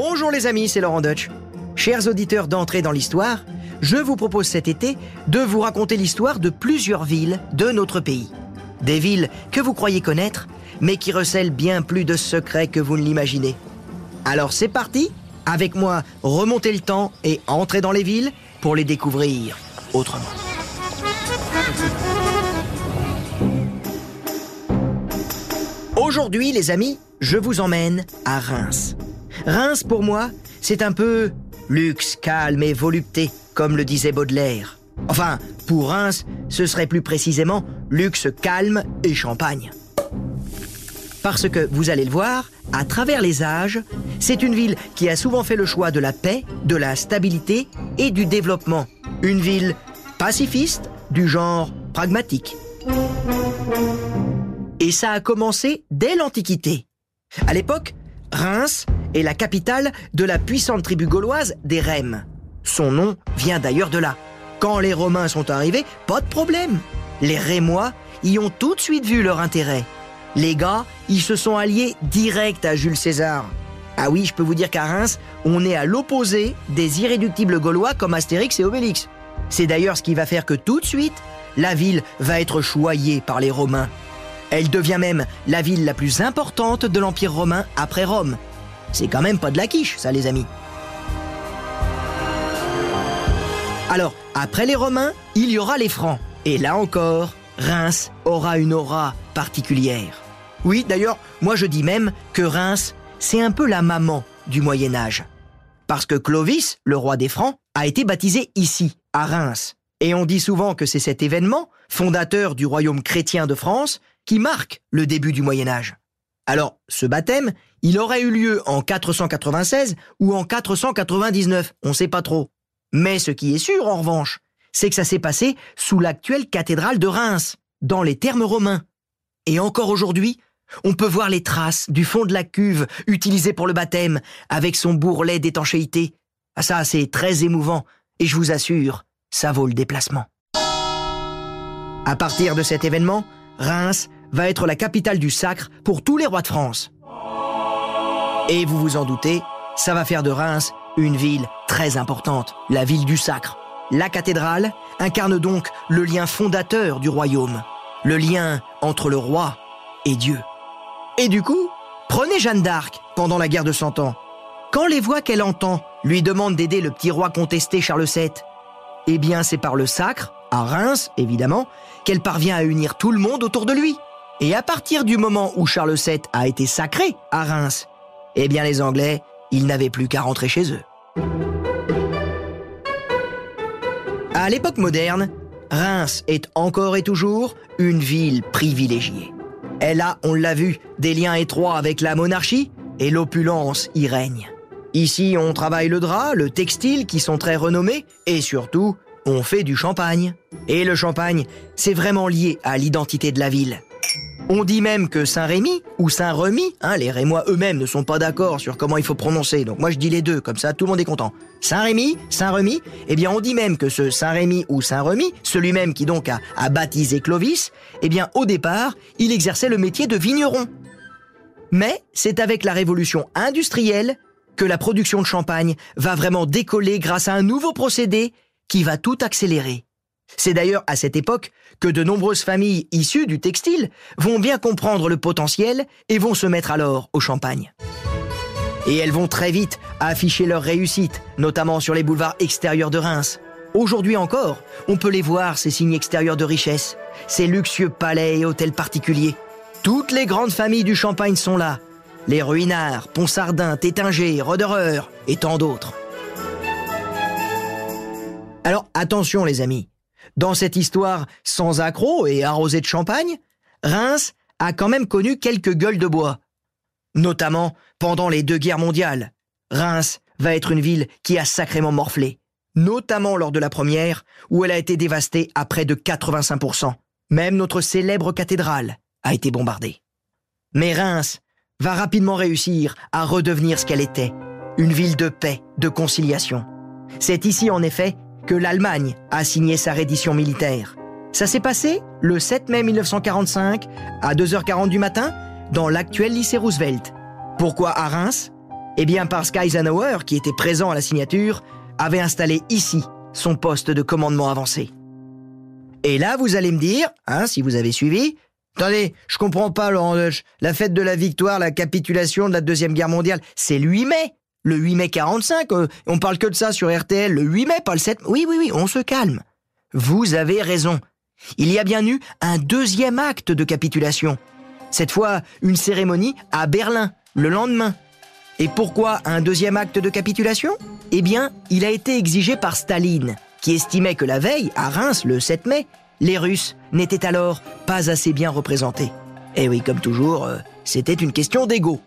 Bonjour les amis, c'est Laurent Deutsch. Chers auditeurs d'entrée dans l'histoire, je vous propose cet été de vous raconter l'histoire de plusieurs villes de notre pays. Des villes que vous croyez connaître, mais qui recèlent bien plus de secrets que vous ne l'imaginez. Alors c'est parti, avec moi, remontez le temps et entrez dans les villes pour les découvrir autrement. Aujourd'hui, les amis, je vous emmène à Reims. Reims, pour moi, c'est un peu luxe, calme et volupté, comme le disait Baudelaire. Enfin, pour Reims, ce serait plus précisément luxe, calme et champagne. Parce que, vous allez le voir, à travers les âges, c'est une ville qui a souvent fait le choix de la paix, de la stabilité et du développement. Une ville pacifiste, du genre pragmatique. Et ça a commencé dès l'Antiquité. À l'époque, Reims est la capitale de la puissante tribu gauloise des Rèmes. Son nom vient d'ailleurs de là. Quand les Romains sont arrivés, pas de problème. Les Rémois y ont tout de suite vu leur intérêt. Les gars, ils se sont alliés direct à Jules César. Ah oui, je peux vous dire qu'à Reims, on est à l'opposé des irréductibles gaulois comme Astérix et Obélix. C'est d'ailleurs ce qui va faire que tout de suite, la ville va être choyée par les Romains. Elle devient même la ville la plus importante de l'Empire romain après Rome. C'est quand même pas de la quiche, ça les amis. Alors, après les Romains, il y aura les Francs. Et là encore, Reims aura une aura particulière. Oui, d'ailleurs, moi je dis même que Reims, c'est un peu la maman du Moyen Âge. Parce que Clovis, le roi des Francs, a été baptisé ici, à Reims. Et on dit souvent que c'est cet événement, fondateur du royaume chrétien de France, qui marque le début du Moyen Âge. Alors, ce baptême, il aurait eu lieu en 496 ou en 499, on ne sait pas trop. Mais ce qui est sûr, en revanche, c'est que ça s'est passé sous l'actuelle cathédrale de Reims, dans les termes romains. Et encore aujourd'hui, on peut voir les traces du fond de la cuve utilisée pour le baptême, avec son bourrelet d'étanchéité. Ah ça, c'est très émouvant, et je vous assure, ça vaut le déplacement. À partir de cet événement, Reims va être la capitale du sacre pour tous les rois de France. Et vous vous en doutez, ça va faire de Reims une ville très importante, la ville du sacre. La cathédrale incarne donc le lien fondateur du royaume, le lien entre le roi et Dieu. Et du coup, prenez Jeanne d'Arc pendant la guerre de Cent Ans. Quand les voix qu'elle entend lui demandent d'aider le petit roi contesté Charles VII, eh bien c'est par le sacre, à Reims évidemment, qu'elle parvient à unir tout le monde autour de lui. Et à partir du moment où Charles VII a été sacré à Reims, eh bien les Anglais, ils n'avaient plus qu'à rentrer chez eux. À l'époque moderne, Reims est encore et toujours une ville privilégiée. Elle a, on l'a vu, des liens étroits avec la monarchie et l'opulence y règne. Ici, on travaille le drap, le textile qui sont très renommés et surtout, on fait du champagne. Et le champagne, c'est vraiment lié à l'identité de la ville. On dit même que Saint-Rémy ou Saint-Remy, hein, les Rémois eux-mêmes ne sont pas d'accord sur comment il faut prononcer, donc moi je dis les deux, comme ça tout le monde est content. Saint-Rémy, Saint-Remy, eh bien on dit même que ce Saint-Rémy ou Saint-Remy, celui-même qui donc a, a baptisé Clovis, eh bien au départ, il exerçait le métier de vigneron. Mais c'est avec la révolution industrielle que la production de champagne va vraiment décoller grâce à un nouveau procédé qui va tout accélérer. C'est d'ailleurs à cette époque que de nombreuses familles issues du textile vont bien comprendre le potentiel et vont se mettre alors au champagne. Et elles vont très vite afficher leur réussite, notamment sur les boulevards extérieurs de Reims. Aujourd'hui encore, on peut les voir, ces signes extérieurs de richesse, ces luxueux palais et hôtels particuliers. Toutes les grandes familles du Champagne sont là. Les Ruinards, Ponsardin, Tétinger, Roderer et tant d'autres. Alors attention les amis, dans cette histoire sans accroc et arrosée de champagne, Reims a quand même connu quelques gueules de bois. Notamment pendant les deux guerres mondiales. Reims va être une ville qui a sacrément morflé. Notamment lors de la première, où elle a été dévastée à près de 85%. Même notre célèbre cathédrale a été bombardée. Mais Reims va rapidement réussir à redevenir ce qu'elle était. Une ville de paix, de conciliation. C'est ici en effet que l'Allemagne a signé sa reddition militaire. Ça s'est passé le 7 mai 1945 à 2h40 du matin dans l'actuel lycée Roosevelt. Pourquoi à Reims? Eh bien parce qu'Eisenhower, qui était présent à la signature, avait installé ici son poste de commandement avancé. Et là, vous allez me dire, hein, si vous avez suivi, attendez, je comprends pas, Laurent la fête de la victoire, la capitulation de la Deuxième Guerre mondiale, c'est le 8 mai. Le 8 mai 45, euh, on parle que de ça sur RTL, le 8 mai, pas le 7. Oui, oui, oui, on se calme. Vous avez raison. Il y a bien eu un deuxième acte de capitulation. Cette fois, une cérémonie à Berlin, le lendemain. Et pourquoi un deuxième acte de capitulation? Eh bien, il a été exigé par Staline, qui estimait que la veille, à Reims, le 7 mai, les Russes n'étaient alors pas assez bien représentés. Et oui, comme toujours, euh, c'était une question d'ego.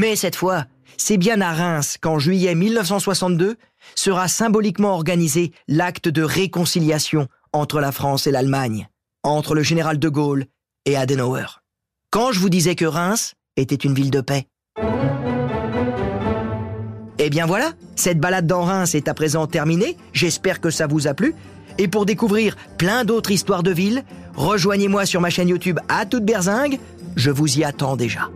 Mais cette fois, c'est bien à Reims qu'en juillet 1962 sera symboliquement organisé l'acte de réconciliation entre la France et l'Allemagne, entre le général de Gaulle et Adenauer. Quand je vous disais que Reims était une ville de paix. Eh bien voilà, cette balade dans Reims est à présent terminée, j'espère que ça vous a plu. Et pour découvrir plein d'autres histoires de villes, rejoignez-moi sur ma chaîne YouTube à toute berzingue, je vous y attends déjà.